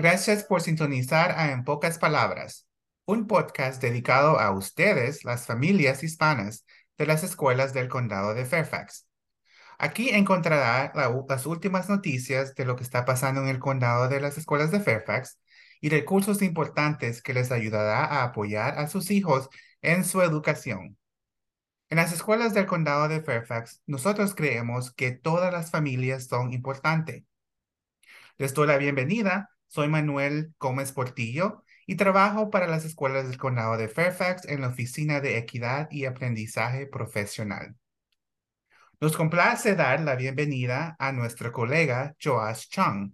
Gracias por sintonizar a En Pocas Palabras, un podcast dedicado a ustedes, las familias hispanas de las escuelas del condado de Fairfax. Aquí encontrará las últimas noticias de lo que está pasando en el condado de las escuelas de Fairfax y recursos importantes que les ayudará a apoyar a sus hijos en su educación. En las escuelas del condado de Fairfax, nosotros creemos que todas las familias son importantes. Les doy la bienvenida. Soy Manuel Gómez Portillo y trabajo para las escuelas del condado de Fairfax en la Oficina de Equidad y Aprendizaje Profesional. Nos complace dar la bienvenida a nuestro colega Joash Chung.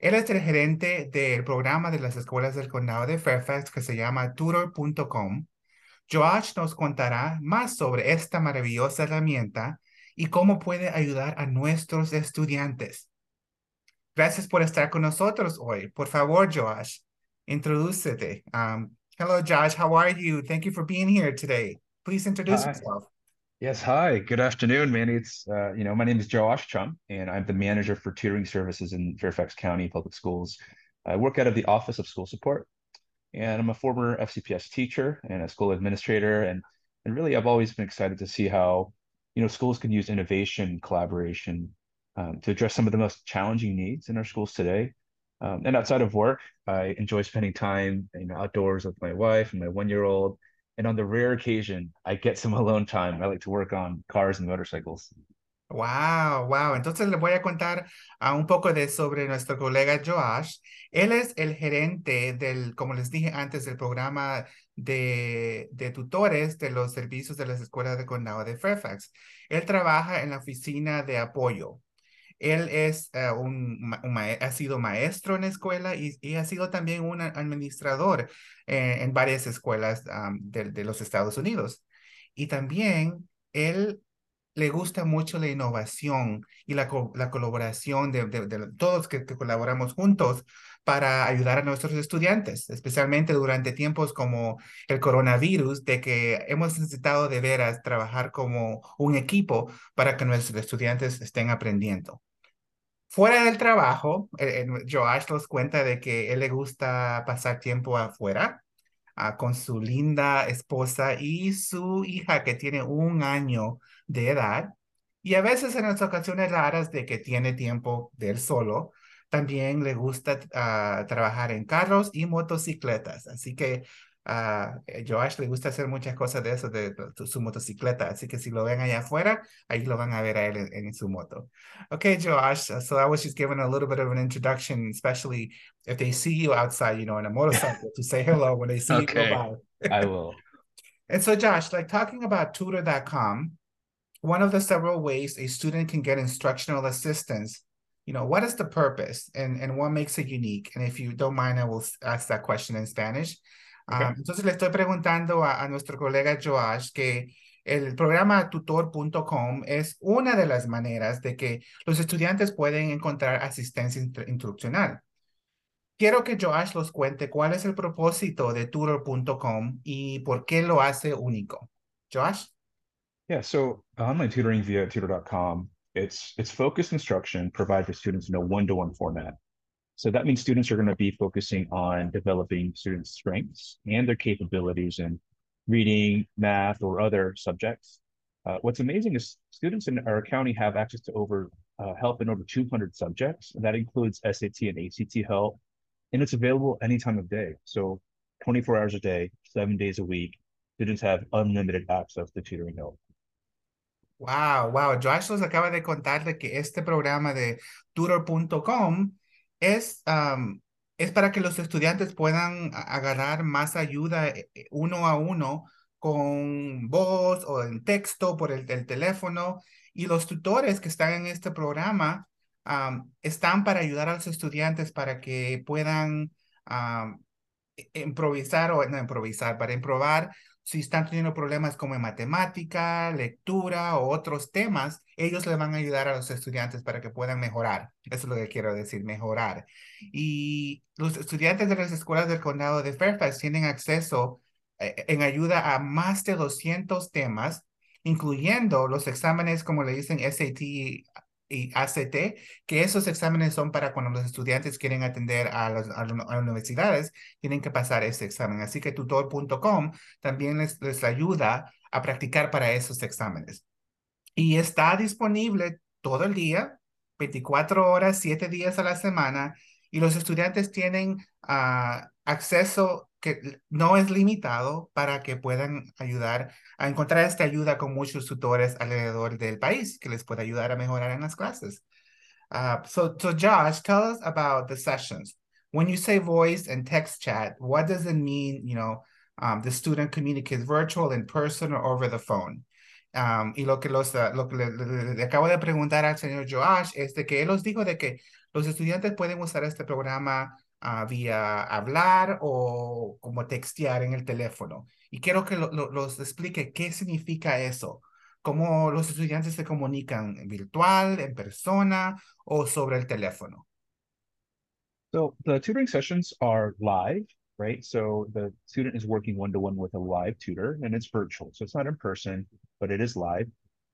Él es el gerente del programa de las escuelas del condado de Fairfax que se llama tutor.com. Joash nos contará más sobre esta maravillosa herramienta y cómo puede ayudar a nuestros estudiantes. Gracias por estar con nosotros hoy. Por favor, Josh, introdúcete. Um, hello, Josh. How are you? Thank you for being here today. Please introduce Hi. yourself. Yes, hi. Good afternoon, Manny. It's uh, you know, my name is Josh Chum, and I'm the manager for tutoring services in Fairfax County Public Schools. I work out of the Office of School Support, and I'm a former FCPS teacher and a school administrator, and and really, I've always been excited to see how you know schools can use innovation, collaboration, um, to address some of the most challenging needs in our schools today. Um, and outside of work, I enjoy spending time you know, outdoors with my wife and my one-year-old. And on the rare occasion I get some alone time, I like to work on cars and motorcycles. Wow, wow. Entonces les voy a contar a un poco de sobre nuestro colega Josh. Él es el gerente del, como les dije antes, del programa de, de tutores de los servicios de las escuelas de condado de Fairfax. Él trabaja en la oficina de apoyo. Él es uh, un, ha sido maestro en la escuela y, ha sido también un administrador eh, en varias escuelas um, de, los Estados Unidos. Y también él le gusta mucho la innovación y la, la colaboración de, de, todos que, colaboramos juntos para ayudar a nuestros estudiantes, especialmente durante tiempos como el coronavirus, de que hemos necesitado de veras trabajar como un equipo para que nuestros estudiantes estén aprendiendo. Fuera del trabajo, eh, Joash nos cuenta de que él le gusta pasar tiempo afuera uh, con su linda esposa y su hija que tiene un año de edad. Y a veces en las ocasiones raras de que tiene tiempo de él solo, también le gusta uh, trabajar en carros y motocicletas. Así que a uh, Joash le gusta hacer muchas cosas de eso, de, de, su motocicleta. Así que si lo ven allá afuera, ahí lo van a ver a él en, en su moto. Okay, Joash. So I was just giving a little bit of an introduction, especially if they see you outside, you know, in a motorcycle, to say hello when they see okay. you go by. I will. And so, Josh, like talking about tutor.com, one of the several ways a student can get instructional assistance you know, what is the purpose and, and what makes it unique? And if you don't mind, I will ask that question in Spanish. Okay. Um, entonces le estoy preguntando a, a, nuestro colega Joash que el programa tutor.com es una de las maneras de que los estudiantes pueden encontrar asistencia instruccional. Quiero que Joash los cuente cuál es el propósito de tutor.com y por qué lo hace único. Joash? Yeah, so online tutoring via tutor.com, it's it's focused instruction provided for students in a one-to-one -one format. So that means students are going to be focusing on developing students' strengths and their capabilities in reading, math, or other subjects. Uh, what's amazing is students in our county have access to over uh, help in over 200 subjects. That includes SAT and ACT help, and it's available any time of day. So 24 hours a day, seven days a week, students have unlimited access to tutoring help. Wow, wow. Josh nos acaba de contar que este programa de tutor.com es, es para que los estudiantes puedan agarrar más ayuda uno a uno con voz o en texto por el, el teléfono. Y los tutores que están en este programa están para ayudar a los estudiantes para que puedan um, improvisar o no improvisar, para improvar si están teniendo problemas como en matemática, lectura o otros temas, ellos le van a ayudar a los estudiantes para que puedan mejorar. Eso es lo que quiero decir, mejorar. Y los estudiantes de las escuelas del condado de Fairfax tienen acceso eh, en ayuda a más de 200 temas, incluyendo los exámenes, como le dicen, SAT y ACT, que esos exámenes son para cuando los estudiantes quieren atender a, las universidades, tienen que pasar ese examen. Así que tutor.com también les, les ayuda a practicar para esos exámenes. Y está disponible todo el día, 24 horas, 7 días a la semana, y los estudiantes tienen uh, acceso que no es limitado para que puedan ayudar a encontrar esta ayuda con muchos tutores alrededor del país que les puede ayudar a mejorar en las clases. Uh, so, so Josh, tell us about the sessions. When you say voice and text chat, what does it mean? You know, um, the student communicates virtual, in person, or over the phone. Um, y lo que, los, lo que le, acabo de preguntar al señor Josh es de que él nos dijo de que los estudiantes pueden usar este programa uh, vía hablar o como textear en el teléfono. Y quiero que lo, lo, los explique qué significa eso, cómo los estudiantes se comunican virtual, en persona o sobre el teléfono. So the tutoring sessions are live, right? So the student is working one-to-one -one with a live tutor and it's virtual. So it's not in person, but it is live.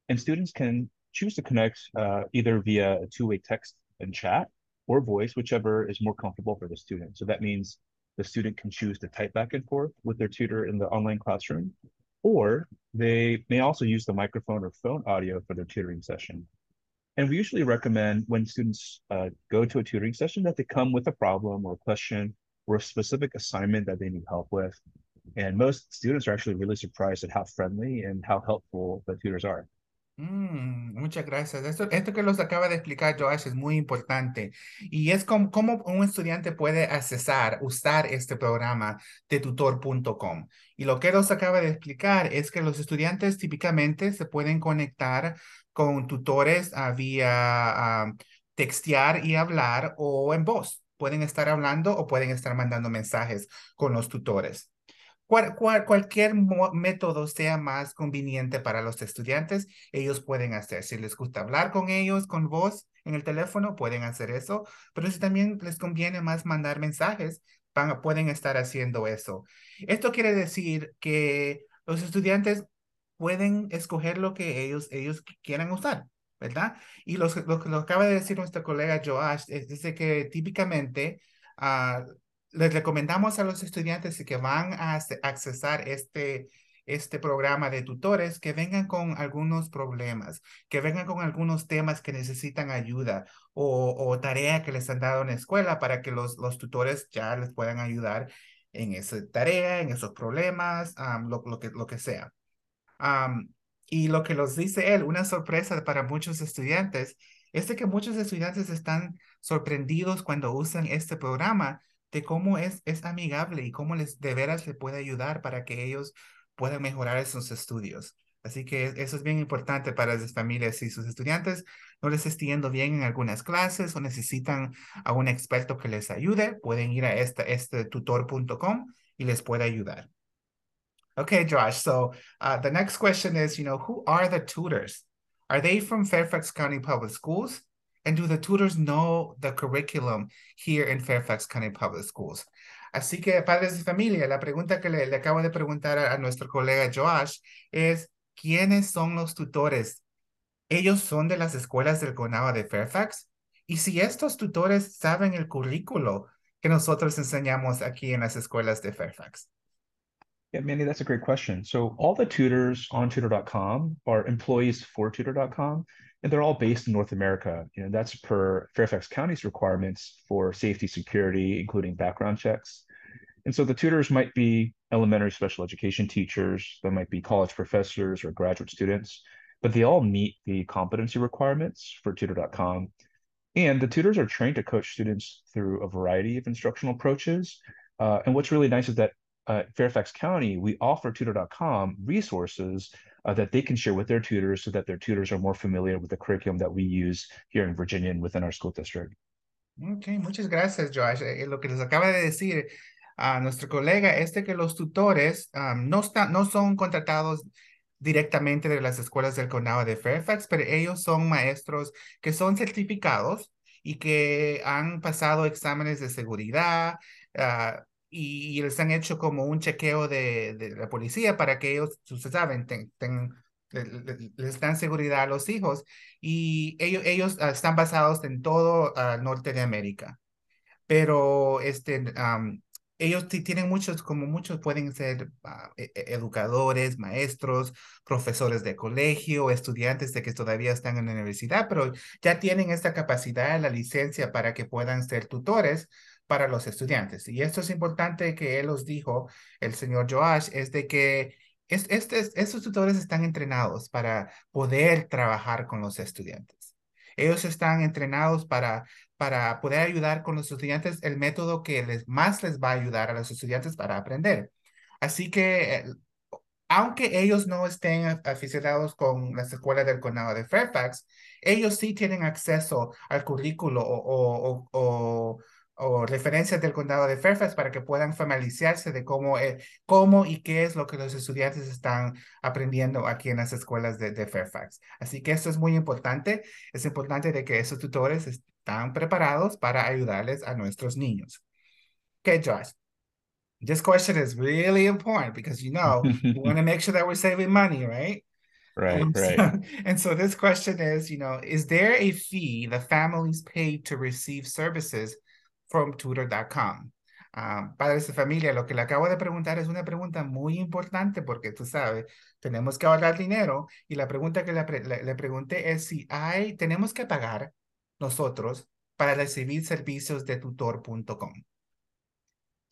And students can choose to connect uh, either via a two-way text and chat or voice, whichever is more comfortable for the student. So that means the student can choose to type back and forth with their tutor in the online classroom, or they may also use the microphone or phone audio for their tutoring session. And we usually recommend when students uh, go to a tutoring session that they come with a problem or a question or a specific assignment that they need help with. And most students are actually really surprised at how friendly and how helpful the tutors are. Mm, muchas gracias. Esto, que los acaba de explicar Joash es muy importante y es como, un estudiante puede accesar, usar este programa de tutor.com. Y lo que los acaba de explicar es que los estudiantes típicamente se pueden conectar con tutores uh, vía uh, textear y hablar o en voz. Pueden estar hablando o pueden estar mandando mensajes con los tutores. Cual, cual, cualquier método sea más conveniente para los estudiantes, ellos pueden hacer. Si les gusta hablar con ellos con voz en el teléfono, pueden hacer eso. Pero si también les conviene más mandar mensajes, van, pueden estar haciendo eso. Esto quiere decir que los estudiantes pueden escoger lo que ellos, ellos quieran usar. ¿verdad? Y lo, que acaba de decir nuestro colega Joash es, dice que típicamente uh, les recomendamos a los estudiantes que van a accesar este, este programa de tutores que vengan con algunos problemas, que vengan con algunos temas que necesitan ayuda o, tarea que les han dado en la escuela para que los, los tutores ya les puedan ayudar en esa tarea, en esos problemas, lo, que, lo que sea. Y lo que nos dice él, una sorpresa para muchos estudiantes, es que muchos estudiantes están sorprendidos cuando usan este programa de cómo es, es amigable y cómo les de veras le puede ayudar para que ellos puedan mejorar sus estudios. Así que eso es bien importante para las familias. Si sus estudiantes no les están yendo bien en algunas clases o necesitan a un experto que les ayude, pueden ir a este, este tutor.com y les puede ayudar. Okay, Josh. So uh, the next question is, you know, who are the tutors? Are they from Fairfax County Public Schools? And do the tutors know the curriculum here in Fairfax County Public Schools? Así que, padres de familia, la pregunta que le, acabo de preguntar a, nuestro colega Josh es, ¿quiénes son los tutores? ¿Ellos son de las escuelas del condado de Fairfax? Y si estos tutores saben el currículo que nosotros enseñamos aquí en las escuelas de Fairfax. Yeah, Manny, that's a great question. So all the tutors on tutor.com are employees for tutor.com and they're all based in North America. You know, that's per Fairfax County's requirements for safety, security, including background checks. And so the tutors might be elementary special education teachers, they might be college professors or graduate students, but they all meet the competency requirements for tutor.com. And the tutors are trained to coach students through a variety of instructional approaches. Uh, and what's really nice is that uh, Fairfax County, we offer tutor.com resources uh, that they can share with their tutors so that their tutors are more familiar with the curriculum that we use here in Virginia and within our school district. Ok, muchas gracias, Josh. Eh, lo que les acaba de decir a nuestro colega es de que los tutores um, no, están, no son contratados directamente de las escuelas del condado de Fairfax, pero ellos son maestros que son certificados y que han pasado exámenes de seguridad, uh, y, les han hecho como un chequeo de, de, la policía para que ellos, ustedes saben, tengan les dan seguridad a los hijos y ellos, ellos ah, están basados en todo el norte de América. Pero este, ellos tienen muchos, como muchos pueden ser e, educadores, maestros, profesores de colegio, estudiantes de que todavía están en la universidad, pero ya tienen esta capacidad, la licencia para que puedan ser tutores para los estudiantes. Y esto es importante que él os dijo, el señor Joash, es de que estos tutores están entrenados para poder trabajar con los estudiantes. Ellos están entrenados para, para poder ayudar con los estudiantes el método que les, más les va a ayudar a los estudiantes para aprender. Así que, eh, aunque ellos no estén aficionados con las escuelas del condado de Fairfax, ellos sí tienen acceso al currículo o referencias del condado de Fairfax para que puedan familiarizarse de cómo, eh, cómo y qué es lo que los estudiantes están aprendiendo aquí en las escuelas de, de Fairfax. Así que esto es muy importante. Es importante de que esos tutores están preparados para ayudarles a nuestros niños. Okay, Josh. This question is really important because you know we want to make sure that we're saving money, right? Right, um, right. So, and so this question is, you know, is there a fee the families pay to receive services from tutor.com. Uh, padres de familia, lo que le acabo de preguntar es una pregunta muy importante porque tú sabes, tenemos que ahorrar dinero y la pregunta que le pregunté es si hay, tenemos que pagar nosotros para recibir servicios de tutor.com.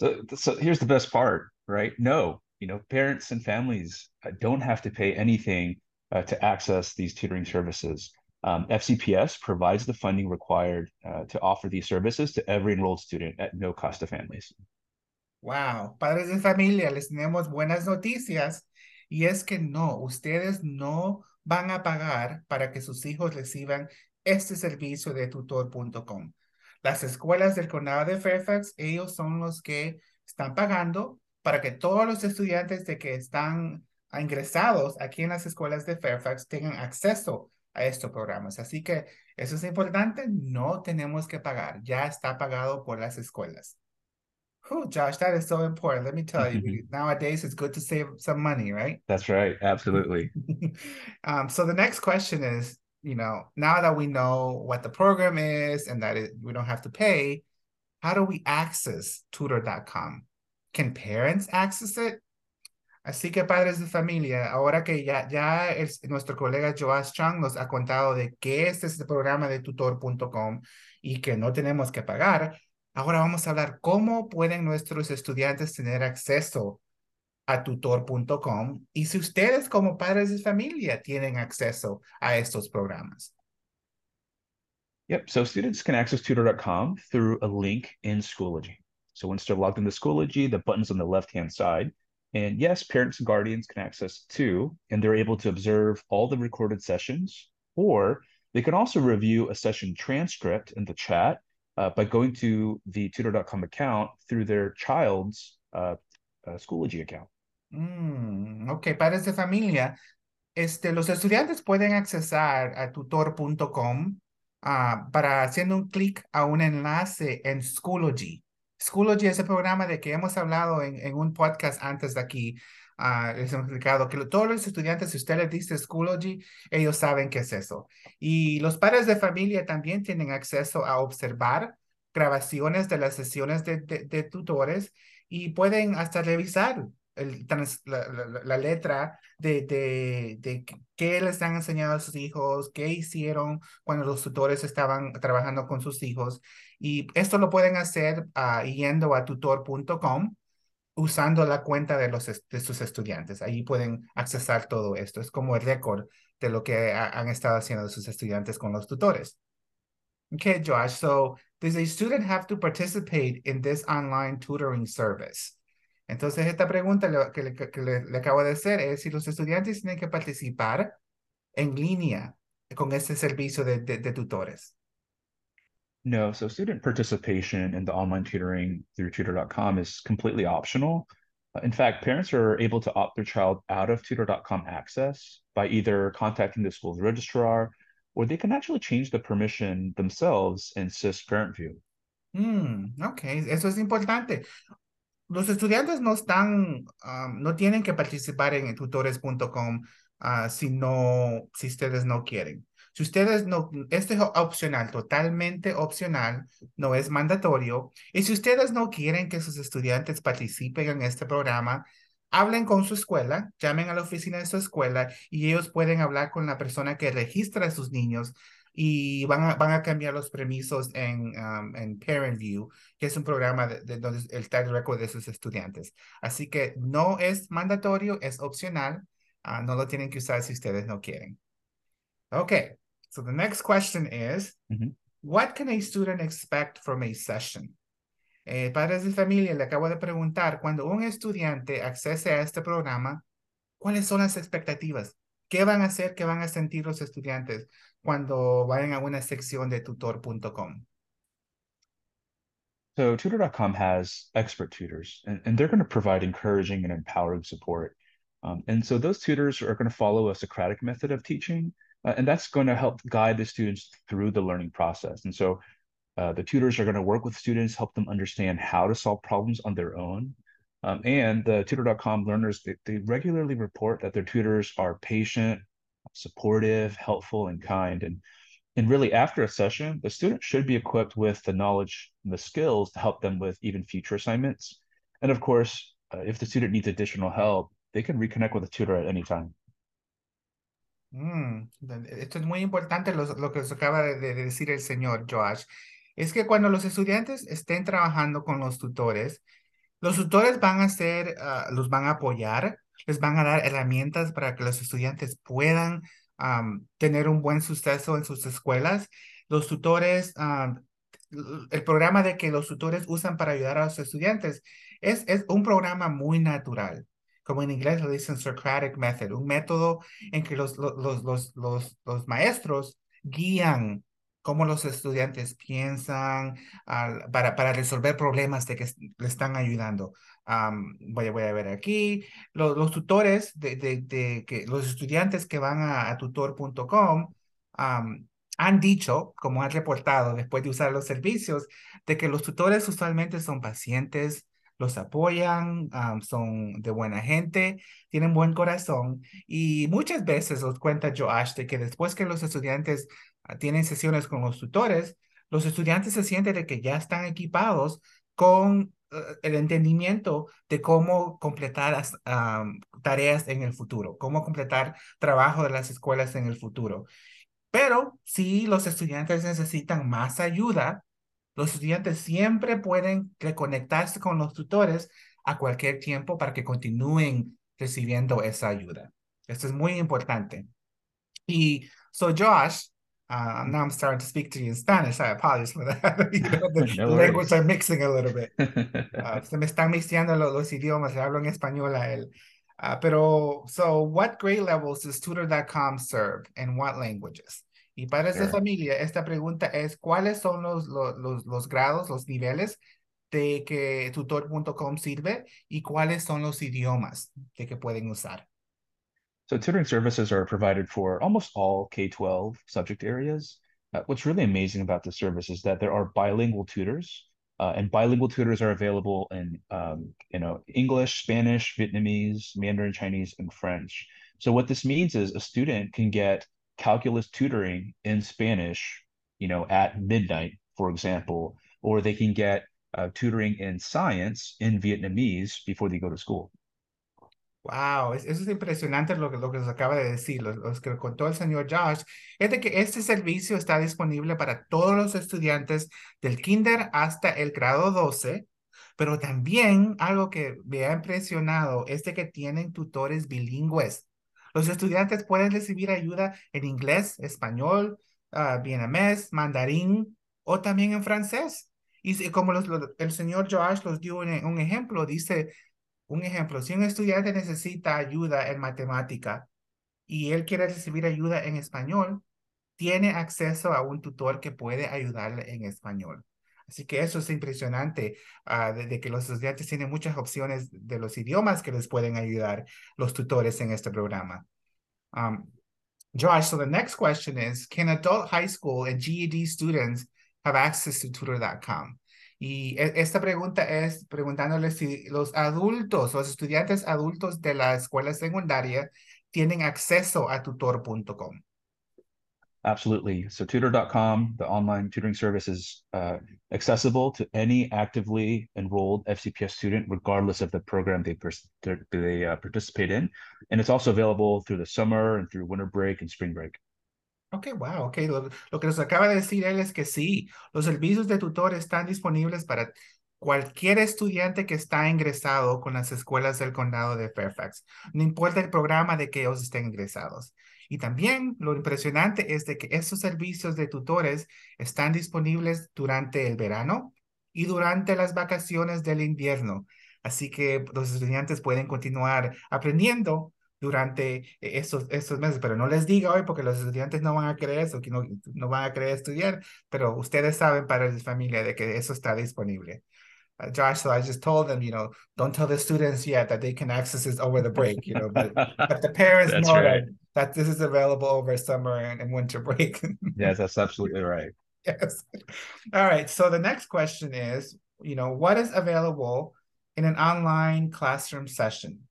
So, so here's the best part, right? No, you know, parents and families uh, don't have to pay anything uh, to access these tutoring services. Um, FCPS provides the funding required uh, to offer these services to every enrolled student at no cost to families. Wow, padres de familia, les tenemos buenas noticias y es que no, ustedes no van a pagar para que sus hijos reciban este servicio de tutor.com. Las escuelas del condado de Fairfax, ellos son los que están pagando para que todos los estudiantes de que están ingresados aquí en las escuelas de Fairfax tengan acceso a estos programas. Así que eso es importante, no tenemos que pagar, ya está pagado por las escuelas. Oh, Josh, that is so important. Let me tell you, nowadays it's good to save some money, right? That's right. Absolutely. um, so the next question is, you know, now that we know what the program is and that it, we don't have to pay, how do we access tutor.com? Can parents access it? Así que padres de familia, ahora que ya, nuestro colega Joas Chang nos ha contado de qué es este programa de tutor.com y que no tenemos que pagar, ahora vamos a hablar cómo pueden nuestros estudiantes tener acceso a tutor.com y si ustedes como padres de familia tienen acceso a estos programas. Yep, so students can access tutor.com through a link in Schoology. So once they're logged into Schoology, the button's on the left-hand side. And yes, parents and guardians can access too, and they're able to observe all the recorded sessions, or they can also review a session transcript in the chat uh, by going to the tutor.com account through their child's uh, uh, Schoology account. Mm, ok, padres de familia, este, los estudiantes pueden accesar a tutor.com uh, para haciendo un clic a un enlace en Schoology. Schoology es el programa de que hemos hablado en, en un podcast antes de aquí. Uh, les hemos explicado que todos los estudiantes, si usted les dice Schoology, ellos saben qué es eso. Y los padres de familia también tienen acceso a observar grabaciones de las sesiones de, de, de tutores y pueden hasta revisar el, la, la, la, letra de, de, de, qué les han enseñado a sus hijos, qué hicieron cuando los tutores estaban trabajando con sus hijos. Y esto lo pueden hacer uh, yendo a tutor.com usando la cuenta de, los, de sus estudiantes. Ahí pueden accesar todo esto. Es como el récord de lo que ha, han estado haciendo sus estudiantes con los tutores. Okay, Josh, so does a student have to participate in this online tutoring service? Entonces, esta pregunta que, le, que le, le, acabo de hacer es si los estudiantes tienen que participar en línea con este servicio de, de, de tutores. No, so student participation in the online tutoring through tutor.com is completely optional. Uh, in fact, parents are able to opt their child out of tutor.com access by either contacting the school's registrar or they can actually change the permission themselves in SIS Parent View. Mm, ok, eso es importante. Los estudiantes no están, no tienen que participar en tutores.com uh, si no, si ustedes no quieren. Si ustedes no, esto es opcional, totalmente opcional, no es mandatorio. Y si ustedes no quieren que sus estudiantes participen en este programa, hablen con su escuela, llamen a la oficina de su escuela y ellos pueden hablar con la persona que registra a sus niños y van a, van a cambiar los permisos en, um, en Parent View, que es un programa de, donde el tag record de sus estudiantes. Así que no es mandatorio, es opcional. Uh, no lo tienen que usar si ustedes no quieren. Okay, so the next question is, Mm -hmm. what can a student expect from a session? Eh, padres de familia, le acabo de preguntar, cuando un estudiante accese a este programa, ¿cuáles son las expectativas? ¿Qué van a hacer, qué van a sentir los estudiantes cuando vayan a una sección de tutor.com? So tutor.com has expert tutors, and, and they're going to provide encouraging and empowering support. Um, and so those tutors are going to follow a Socratic method of teaching, uh, and that's going to help guide the students through the learning process. And so uh, the tutors are going to work with students, help them understand how to solve problems on their own. Um, and the tutor.com learners, they, they regularly report that their tutors are patient, supportive, helpful, and kind. And, and really, after a session, the student should be equipped with the knowledge and the skills to help them with even future assignments. And of course, uh, if the student needs additional help, they can reconnect with a tutor at any time. Mm, esto es muy importante lo, lo que os acaba de decir el señor Josh. es que cuando los estudiantes estén trabajando con los tutores, los tutores van a ser, uh, los van a apoyar, les van a dar herramientas para que los estudiantes puedan tener un buen suceso en sus escuelas. Los tutores, el programa de que los tutores usan para ayudar a los estudiantes es, es un programa muy natural. Como en inglés lo dicen Socratic Method, un método en que los, los, los, los, los maestros guían cómo los estudiantes piensan para, para resolver problemas de que le están ayudando. Um, voy, a ver aquí, los, tutores de, que los estudiantes que van a, tutor.com han dicho, como han reportado después de usar los servicios, de que los tutores usualmente son pacientes, los apoyan, son de buena gente, tienen buen corazón y muchas veces os cuenta Joash de que después que los estudiantes uh, tienen sesiones con los tutores, los estudiantes se sienten de que ya están equipados con el entendimiento de cómo completar las um, tareas en el futuro, cómo completar trabajo de las escuelas en el futuro. Pero si los estudiantes necesitan más ayuda, los estudiantes siempre pueden reconectarse con los tutores a cualquier tiempo para que continúen recibiendo esa ayuda. Esto es muy importante. Y so Josh, uh, now I'm starting to speak to you in Spanish. I apologize for that. you know, the No language worries. are mixing a little bit. Uh, se me están mixteando los, los idiomas, le hablo en español a él. Uh, pero, so what grade levels does tutor.com serve and what languages? Y padres de Sure. familia, esta pregunta es, ¿cuáles son los, los, los, los grados, los niveles de que tutor.com sirve y cuáles son los idiomas de que pueden usar? So tutoring services are provided for almost all K-12 subject areas. Uh, what's really amazing about the service is that there are bilingual tutors, uh, and bilingual tutors are available in um, you know English, Spanish, Vietnamese, Mandarin Chinese, and French. So what this means is a student can get calculus tutoring in Spanish, you know, at midnight, for example, or they can get uh, tutoring in science in Vietnamese before they go to school. Wow, es- eso es impresionante lo que, lo que nos acaba de decir, lo, lo que contó el señor Josh, es de que este servicio está disponible para todos los estudiantes del kinder hasta el grado 12, pero también algo que me ha impresionado es de que tienen tutores bilingües. Los estudiantes pueden recibir ayuda en inglés, español, uh, vietnamés, mandarín o también en francés. Y como los- lo- el señor Josh los dio un, un ejemplo, dice, un ejemplo, si un estudiante necesita ayuda en matemática y él quiere recibir ayuda en español, tiene acceso a un tutor que puede ayudarle en español. Así que eso es impresionante, de, de, que los estudiantes tienen muchas opciones de los idiomas que les pueden ayudar los tutores en este programa. Um, Josh, so the next question is, can adult high school and GED students have access to tutor.com? Y esta pregunta es preguntándole si los adultos, los estudiantes adultos de la escuela secundaria tienen acceso a tutor.com. Absolutely. So tutor.com, the online tutoring service is uh, accessible to any actively enrolled FCPS student, regardless of the program they, they uh, participate in. And it's also available through the summer and through winter break and spring break. Ok, wow, ok. Lo, lo, que nos acaba de decir él es que sí, los servicios de tutor están disponibles para cualquier estudiante que está ingresado con las escuelas del condado de Fairfax. No importa el programa de que ellos estén ingresados. Y también lo impresionante es de que estos servicios de tutores están disponibles durante el verano y durante las vacaciones del invierno. Así que los estudiantes pueden continuar aprendiendo durante estos, estos meses, pero no les diga hoy porque los estudiantes no van a creer eso, que no, no van a querer estudiar, pero ustedes saben para la familia de que eso está disponible. Uh, Josh, so I just told them, you know, don't tell the students yet that they can access this over the break, you know, but, but the parents know right. that that this is available over summer and, and winter break. yes, that's absolutely right. Yes. All right. So the next question is, you know, what is available in an online classroom session?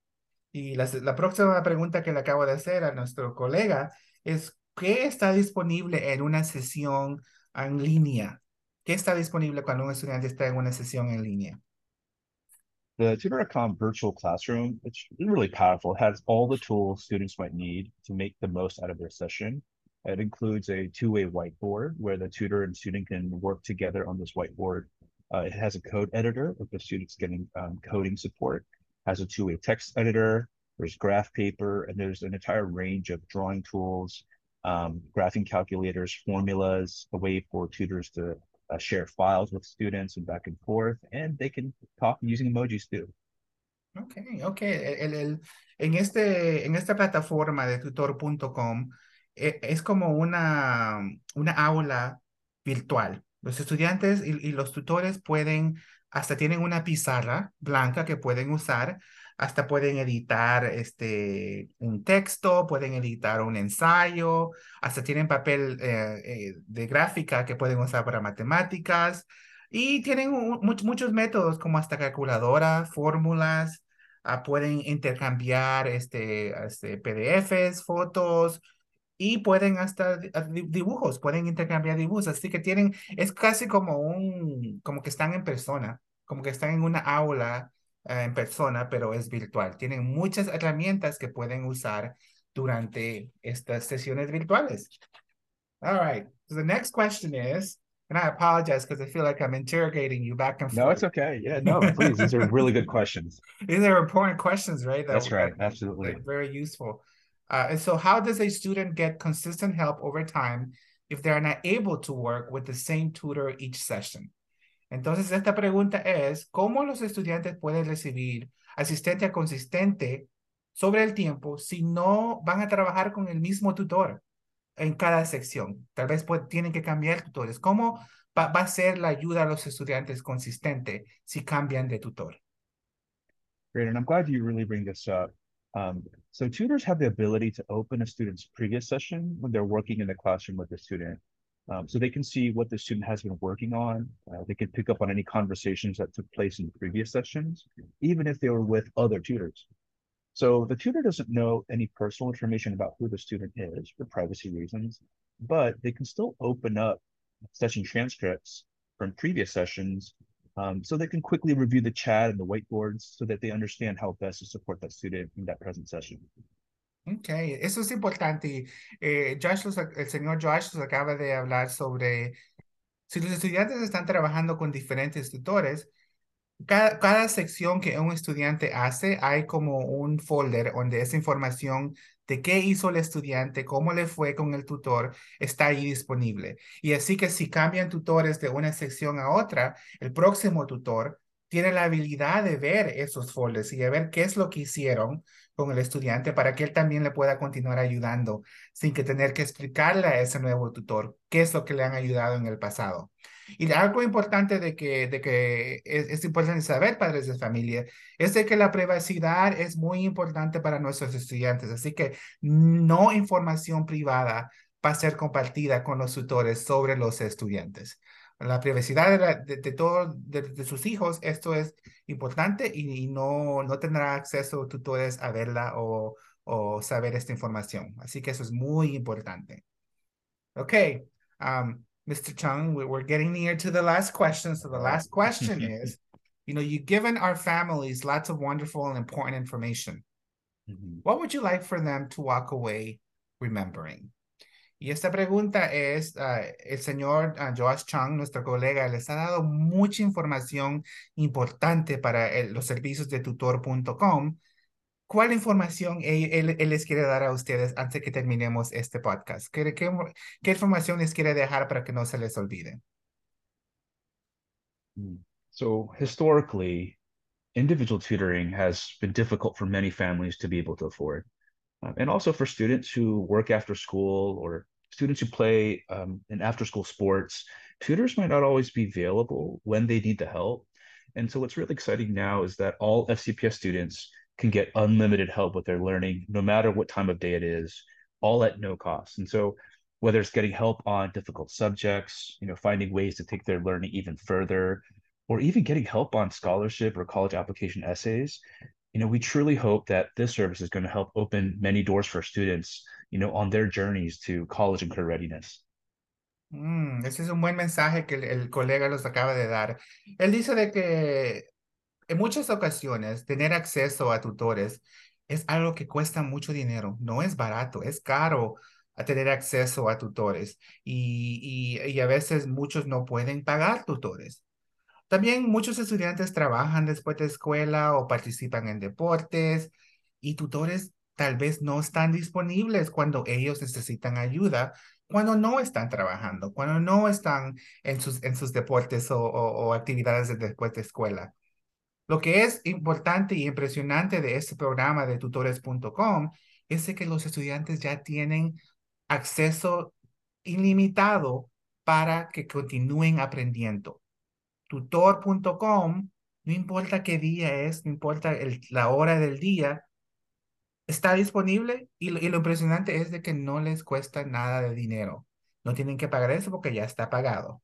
Y la, la próxima pregunta que le acabo de hacer a nuestro colega es, ¿qué está disponible en una sesión en línea? ¿Qué está disponible cuando un estudiante está en una sesión en línea? The Tutor.com virtual classroom, it's really powerful. It has all the tools students might need to make the most out of their session. It includes a two-way whiteboard where the tutor and student can work together on this whiteboard. Uh, it has a code editor if the student's getting um, coding support. Has a two-way text editor. There's graph paper, and there's an entire range of drawing tools, um, graphing calculators, formulas, a way for tutors to uh, share files with students and back and forth, and they can talk using emojis too. Ok, ok. El, el, en, este, en esta plataforma de tutor.com es como una, una aula virtual. Los estudiantes y, y, los tutores pueden, hasta tienen una pizarra blanca que pueden usar hasta pueden editar este, un texto, pueden editar un ensayo, hasta tienen papel eh, eh, de gráfica que pueden usar para matemáticas y tienen muchos métodos como hasta calculadora, fórmulas, ah, pueden intercambiar este, este, PDFs, fotos, y pueden hasta ah, dibujos, pueden intercambiar dibujos, así que tienen, es casi como un, como que están en persona, como que están en una aula uh, en persona, pero es virtual. Tienen muchas herramientas que pueden usar durante estas sesiones virtuales. All right. So the next question is, and I apologize because I feel like I'm interrogating you back and forth. No, it's okay. Yeah, no, please. These are really good questions. These are important questions, right? That, That's right. Absolutely. Very useful. Uh, and so, how does a student get consistent help over time if they're not able to work with the same tutor each session? Entonces, esta pregunta es, ¿cómo los estudiantes pueden recibir asistencia consistente sobre el tiempo si no van a trabajar con el mismo tutor en cada sección? Tal vez tienen que cambiar tutores. ¿Cómo va, va, a ser la ayuda a los estudiantes consistente si cambian de tutor? Great, and I'm glad you really bring this up. Um, so tutors have the ability to open a student's previous session when they're working in the classroom with the student. Um, so they can see what the student has been working on. Uh, they can pick up on any conversations that took place in previous sessions, even if they were with other tutors. So the tutor doesn't know any personal information about who the student is for privacy reasons, but they can still open up session transcripts from previous sessions um, so they can quickly review the chat and the whiteboards so that they understand how best to support that student in that present session. Ok, eso es importante. Eh, Josh, el señor Josh nos acaba de hablar sobre si los estudiantes están trabajando con diferentes tutores, cada, cada sección que un estudiante hace, hay como un folder donde esa información de qué hizo el estudiante, cómo le fue con el tutor, está ahí disponible. Y así que si cambian tutores de una sección a otra, el próximo tutor tiene la habilidad de ver esos folders y de ver qué es lo que hicieron con el estudiante para que él también le pueda continuar ayudando sin que tener que explicarle a ese nuevo tutor qué es lo que le han ayudado en el pasado. Y algo importante de que, de que es, es importante saber, padres de familia, es de que la privacidad es muy importante para nuestros estudiantes. Así que no información privada va a ser compartida con los tutores sobre los estudiantes la privacidad de, de, todos de, sus hijos, esto es importante y, no, no tendrá acceso tutores a verla o, o saber esta información. Así que eso es muy importante. Ok, um, Mr. Chung, we're getting near to the last question. So the last question is, you know, you've given our families lots of wonderful and important information. Mm -hmm. What would you like for them to walk away remembering? Y esta pregunta es, uh, el señor uh, Josh Chung, nuestro colega, les ha dado mucha información importante para los servicios de tutor.com. ¿Cuál información él, él, les quiere dar a ustedes antes que terminemos este podcast? ¿Qué, qué, información les quiere dejar para que no se les olvide? Hmm. So historically, individual tutoring has been difficult for many families to be able to afford. Um, and also for students who work after school or students who play um, in after school sports, tutors might not always be available when they need the help. And so what's really exciting now is that all FCPS students can get unlimited help with their learning, no matter what time of day it is, all at no cost. And so whether it's getting help on difficult subjects, you know, finding ways to take their learning even further, or even getting help on scholarship or college application essays, you know, we truly hope that this service is going to help open many doors for students, you know, on their journeys to college and career readiness. Mm, ese es un buen mensaje que el, el, colega los acaba de dar. Él dice de que en muchas ocasiones tener acceso a tutores es algo que cuesta mucho dinero, no es barato, es caro a tener acceso a tutores y, y, y a veces muchos no pueden pagar tutores. También muchos estudiantes trabajan después de escuela o participan en deportes y tutores tal vez no están disponibles cuando ellos necesitan ayuda, cuando no están trabajando, cuando no están en sus, en sus deportes o, actividades de después de escuela. Lo que es importante y impresionante de este programa de tutores.com es que los estudiantes ya tienen acceso ilimitado para que continúen aprendiendo tutor.com, no importa qué día es, no importa la hora del día, está disponible y lo, impresionante es de que no les cuesta nada de dinero. No tienen que pagar eso porque ya está pagado.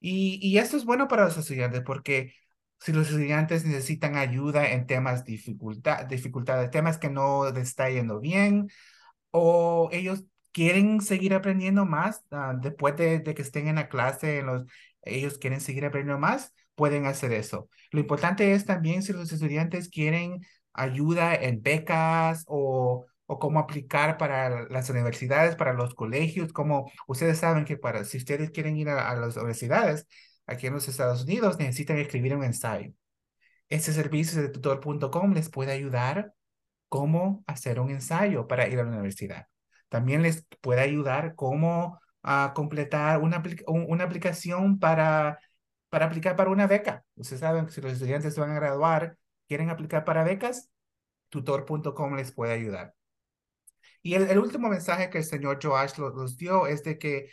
Y, y esto es bueno para los estudiantes porque si los estudiantes necesitan ayuda en temas dificultad, dificultades, temas que no les está yendo bien, o ellos quieren seguir aprendiendo más uh, después de, de, que estén en la clase, en los, ellos quieren seguir aprendiendo más, pueden hacer eso. Lo importante es también si los estudiantes quieren ayuda en becas o, o cómo aplicar para las universidades, para los colegios, como ustedes saben que para, si ustedes quieren ir a, a las universidades aquí en los Estados Unidos, necesitan escribir un ensayo. Este servicio de tutor.com les puede ayudar cómo hacer un ensayo para ir a la universidad. También les puede ayudar cómo a completar una, una aplicación para, para aplicar para una beca. Ustedes saben que si los estudiantes van a graduar, quieren aplicar para becas, tutor.com les puede ayudar. Y el, el, último mensaje que el señor Joash los, dio es de que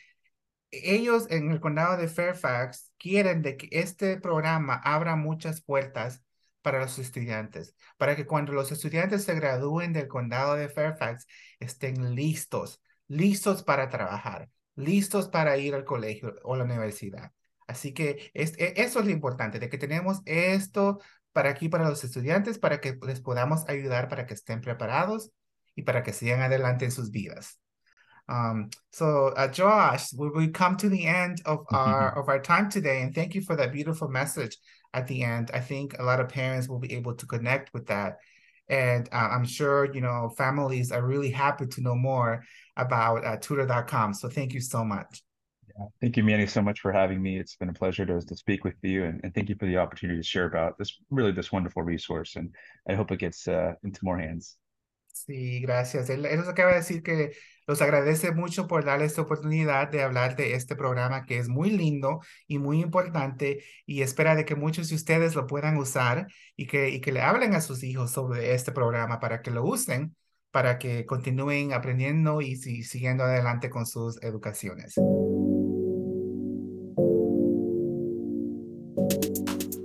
ellos en el condado de Fairfax quieren de que este programa abra muchas puertas para los estudiantes, para que cuando los estudiantes se gradúen del condado de Fairfax estén listos, listos para trabajar, listos para ir al colegio o la universidad. Así que es, e, eso es lo importante, de que tenemos esto para aquí, para los estudiantes, para que les podamos ayudar para que estén preparados y para que sigan adelante en sus vidas. Um, so, uh, Josh, we, we come to the end of our of our time today, and thank you for that beautiful message at the end. I think a lot of parents will be able to connect with that and uh, I'm sure, you know, families are really happy to know more about uh, tutor.com. So thank you so much. Yeah, thank you, Manny, so much for having me. It's been a pleasure to, to speak with you and, and thank you for the opportunity to share about this really this wonderful resource. And I hope it gets uh, into more hands. Sí, gracias. Él, él nos acaba de decir que los agradece mucho por darle esta oportunidad de hablar de este programa que es muy lindo y muy importante y espera de que muchos de ustedes lo puedan usar y que, y que le hablen a sus hijos sobre este programa para que lo usen, para que continúen aprendiendo y si, siguiendo adelante con sus educaciones.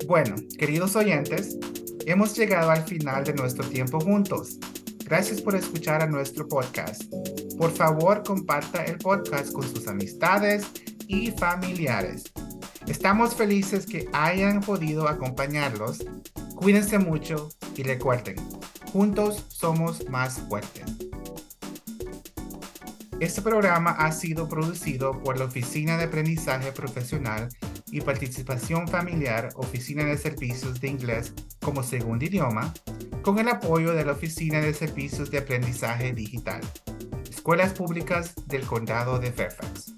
Bueno, queridos oyentes, hemos llegado al final de nuestro tiempo juntos. Gracias por escuchar a nuestro podcast. Por favor, comparta el podcast con sus amistades y familiares. Estamos felices que hayan podido acompañarlos. Cuídense mucho y recuerden, Juntos somos más fuertes. Este programa ha sido producido por la Oficina de Aprendizaje Profesional y Participación Familiar, Oficina de Servicios de Inglés como Segundo Idioma, con el apoyo de la Oficina de Servicios de Aprendizaje Digital, Escuelas Públicas del Condado de Fairfax.